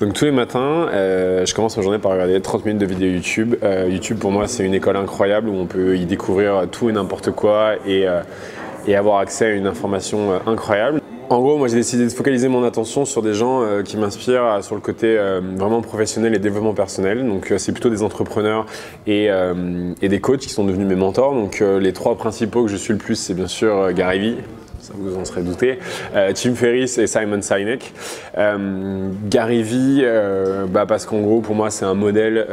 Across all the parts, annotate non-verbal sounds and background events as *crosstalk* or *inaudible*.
Donc tous les matins, euh, je commence ma journée par regarder 30 minutes de vidéos YouTube. Euh, YouTube pour moi c'est une école incroyable où on peut y découvrir tout et n'importe quoi et, euh, avoir accès à une information incroyable. En gros, moi j'ai décidé de focaliser mon attention sur des gens qui m'inspirent sur le côté vraiment professionnel et développement personnel. Donc c'est plutôt des entrepreneurs et, et, des coachs qui sont devenus mes mentors. Donc les trois principaux que je suis le plus, c'est bien sûr Gary Vee, ça vous en serez douté, euh, Tim Ferriss et Simon Sinek. Euh, Gary Vee, euh, bah parce qu'en gros, pour moi, c'est un modèle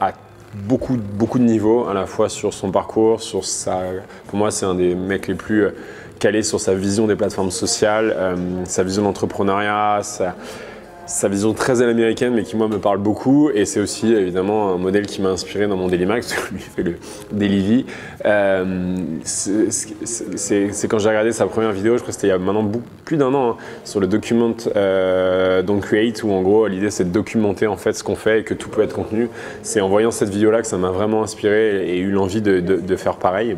à beaucoup, beaucoup de niveaux, à la fois sur son parcours, sur sa. Pour moi, c'est un des mecs les plus calés sur sa vision des plateformes sociales, sa vision d'entrepreneuriat, sa sa vision très à l'américaine, mais qui moi me parle beaucoup. Et c'est aussi évidemment un modèle qui m'a inspiré dans mon Daily Max, *laughs* lui fait le Daily euh, c'est quand j'ai regardé sa première vidéo, je crois que c'était il y a maintenant plus d'un an, hein, sur le document euh, donc Create, où en gros l'idée c'est de documenter en fait ce qu'on fait et que tout peut être contenu. C'est en voyant cette vidéo là que ça m'a vraiment inspiré et eu l'envie de, de faire pareil.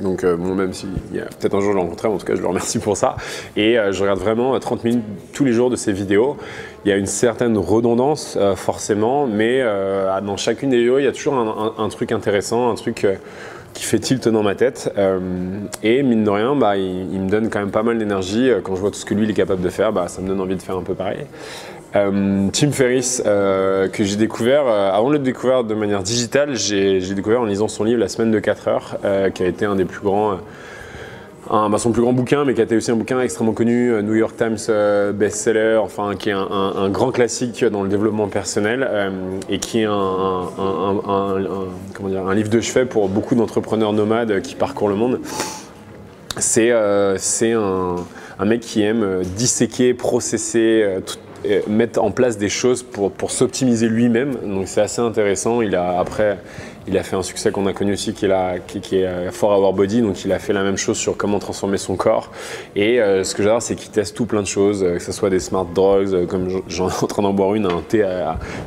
Donc euh, bon, même si y a peut-être un jour je le rencontrerai, en tout cas je le remercie pour ça. Et euh, je regarde vraiment 30 euh, minutes tous les jours de ces vidéos. Il y a une certaine redondance forcément, mais dans chacune des vidéos il y a toujours un, truc intéressant, un truc qui fait tilt dans ma tête. et mine de rien, bah, il, il, me donne quand même pas mal d'énergie. Quand je vois tout ce que lui il est capable de faire, bah, ça me donne envie de faire un peu pareil. Euh, Tim Ferriss, euh, que j'ai découvert, euh, avant de le découvrir de manière digitale, j'ai découvert en lisant son livre La semaine de 4 heures, qui a été un des plus grands. Bah, son plus grand bouquin, mais qui a été aussi un bouquin extrêmement connu, New York Times best-seller, enfin qui est un, grand classique dans le développement personnel et qui est un, comment dire, un livre de chevet pour beaucoup d'entrepreneurs nomades qui parcourent le monde. C'est un, mec qui aime disséquer, processer tout, mettre en place des choses pour, pour s'optimiser lui-même. Donc c'est assez intéressant. Il a après il a fait un succès qu'on a connu aussi qui est, là, qui, qui est euh, Our Body, donc il a fait la même chose sur comment transformer son corps. Et euh, ce que j'adore, c'est qu'il teste tout plein de choses, euh, que ce soit des smart drugs, comme j'en suis *laughs* en train d'en boire une, un thé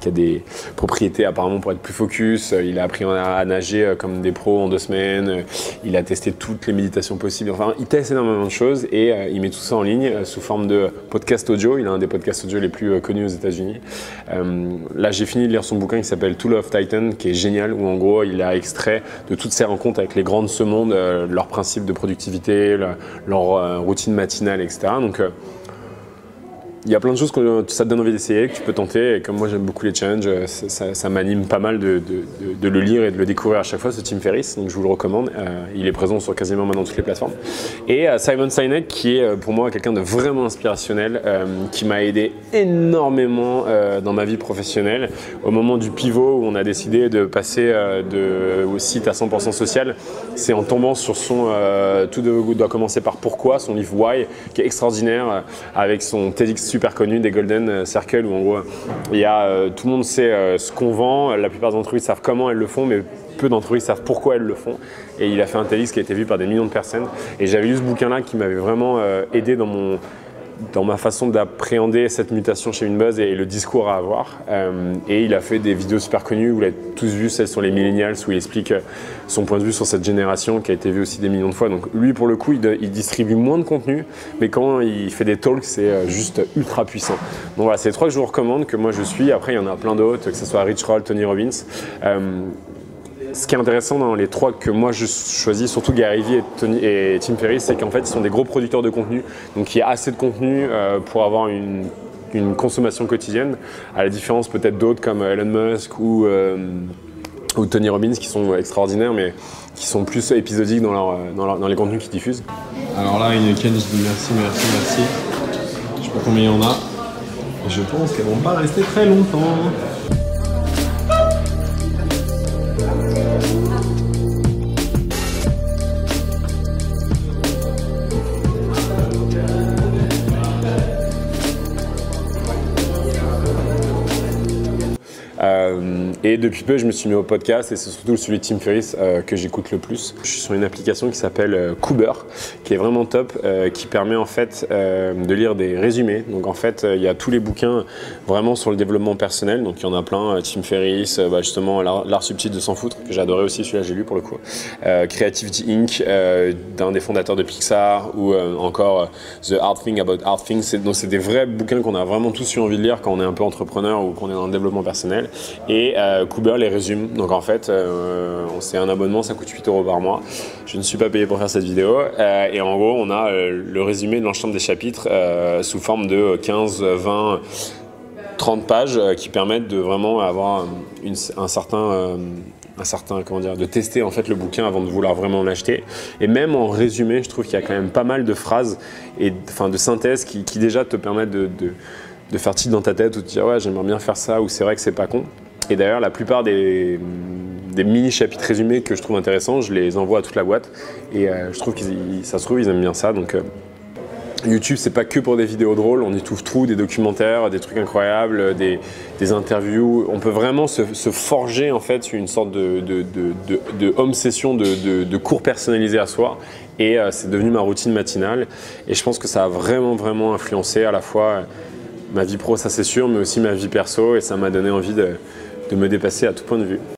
qui a des propriétés apparemment pour être plus focus. Il a appris à, nager comme des pros en deux semaines. Il a testé toutes les méditations possibles. Enfin, il teste énormément de choses et il met tout ça en ligne sous forme de podcast audio. Il a un des podcasts audio les plus connus aux États-Unis. là, j'ai fini de lire son bouquin qui s'appelle Tool of Titan, qui est génial, où en gros il a extrait de toutes ses rencontres avec les grands de ce monde euh, leurs principes de productivité, leur, euh, routine matinale, etc. Donc, euh, il y a plein de choses que ça te donne envie d'essayer, que tu peux tenter. Et comme moi j'aime beaucoup les challenges, euh, ça, m'anime pas mal de, le lire et de le découvrir à chaque fois, ce Tim Ferriss. Donc je vous le recommande. Euh, il est présent sur quasiment maintenant toutes les plateformes. Et euh, Simon Sinek, qui est pour moi quelqu'un de vraiment inspirationnel, qui m'a aidé énormément dans ma vie professionnelle. Au moment du pivot où on a décidé de passer au site à 100% social, c'est en tombant sur son Tout doit commencer par Pourquoi, son livre Why, qui est extraordinaire, avec son TEDx super connu des Golden Circle où en gros il y a, euh, tout le monde sait euh, ce qu'on vend, la plupart des entreprises savent comment elles le font, mais peu d'entreprises savent pourquoi elles le font. Et il a fait un TEDx qui a été vu par des millions de personnes. Et j'avais lu ce bouquin-là qui m'avait vraiment euh, aidé dans mon, dans ma façon d'appréhender cette mutation chez Winbuzz et, le discours à avoir. Euh, et il a fait des vidéos super connues, vous l'avez tous vu, celle sur les millennials, où il explique euh, son point de vue sur cette génération qui a été vue aussi des millions de fois. Donc lui, pour le coup, il, distribue moins de contenu, mais quand il fait des talks, c'est euh, juste ultra puissant. Donc voilà, c'est trois que je vous recommande, que moi je suis. Après, il y en a plein d'autres, que ce soit Rich Roll, Tony Robbins ce qui est intéressant dans les trois que moi je choisis, surtout Gary Vee et, Tim Ferriss, c'est qu'en fait ils sont des gros producteurs de contenu, donc il y a assez de contenu euh, pour avoir une, consommation quotidienne, à la différence peut-être d'autres comme Elon Musk ou, euh, ou, Tony Robbins qui sont extraordinaires, mais qui sont plus épisodiques dans, les contenus qu'ils diffusent. Alors là, une Ken, je dis merci, merci, merci. Je sais pas combien il y en a. Je pense qu'elles vont pas rester très longtemps. Et depuis peu, je me suis mis au podcast et c'est surtout celui de Tim Ferriss euh, que j'écoute le plus. Je suis sur une application qui s'appelle euh, Cooper, qui est vraiment top, qui permet en fait de lire des résumés. Donc en fait, il y a tous les bouquins vraiment sur le développement personnel. Donc il y en a plein. Tim Ferriss, bah, justement l'art subtil de s'en foutre que adoré aussi. Celui-là, j'ai lu pour le coup. Creativity Inc. d'un des fondateurs de Pixar ou encore The Hard Thing About Hard Things. Donc c'est des vrais bouquins qu'on a vraiment tous eu envie de lire quand on est un peu entrepreneur ou qu'on est dans le développement personnel. Euh, les résume. Donc en fait, euh, c'est un abonnement, ça coûte 8 euros par mois. Je ne suis pas payé pour faire cette vidéo. Euh, et en gros, on a euh, le résumé de l'ensemble des chapitres sous forme de 15, 20, 30 pages qui permettent de vraiment avoir un certain un certain comment dire de tester en fait le bouquin avant de vouloir vraiment l'acheter et même en résumé je trouve qu'il y a quand même pas mal de phrases et enfin de synthèses qui, déjà te permettent de, de faire titre dans ta tête ou de dire ouais j'aimerais bien faire ça ou c'est vrai que c'est pas con. Et d'ailleurs la plupart des, des mini chapitres résumés que je trouve intéressants, je les envoie à toute la boîte et euh, je trouve que ça se trouve ils aiment bien ça donc euh, YouTube, c'est pas que pour des vidéos drôles, on y trouve tout, des documentaires, des trucs incroyables, des, interviews. On peut vraiment se, forger en fait une sorte de, de, de, de cours personnalisés à soi. Et euh, c'est devenu ma routine matinale. Et je pense que ça a vraiment, vraiment influencé à la fois ma vie pro, ça c'est sûr, mais aussi ma vie perso, et ça m'a donné envie de, de me dépasser à tout point de vue.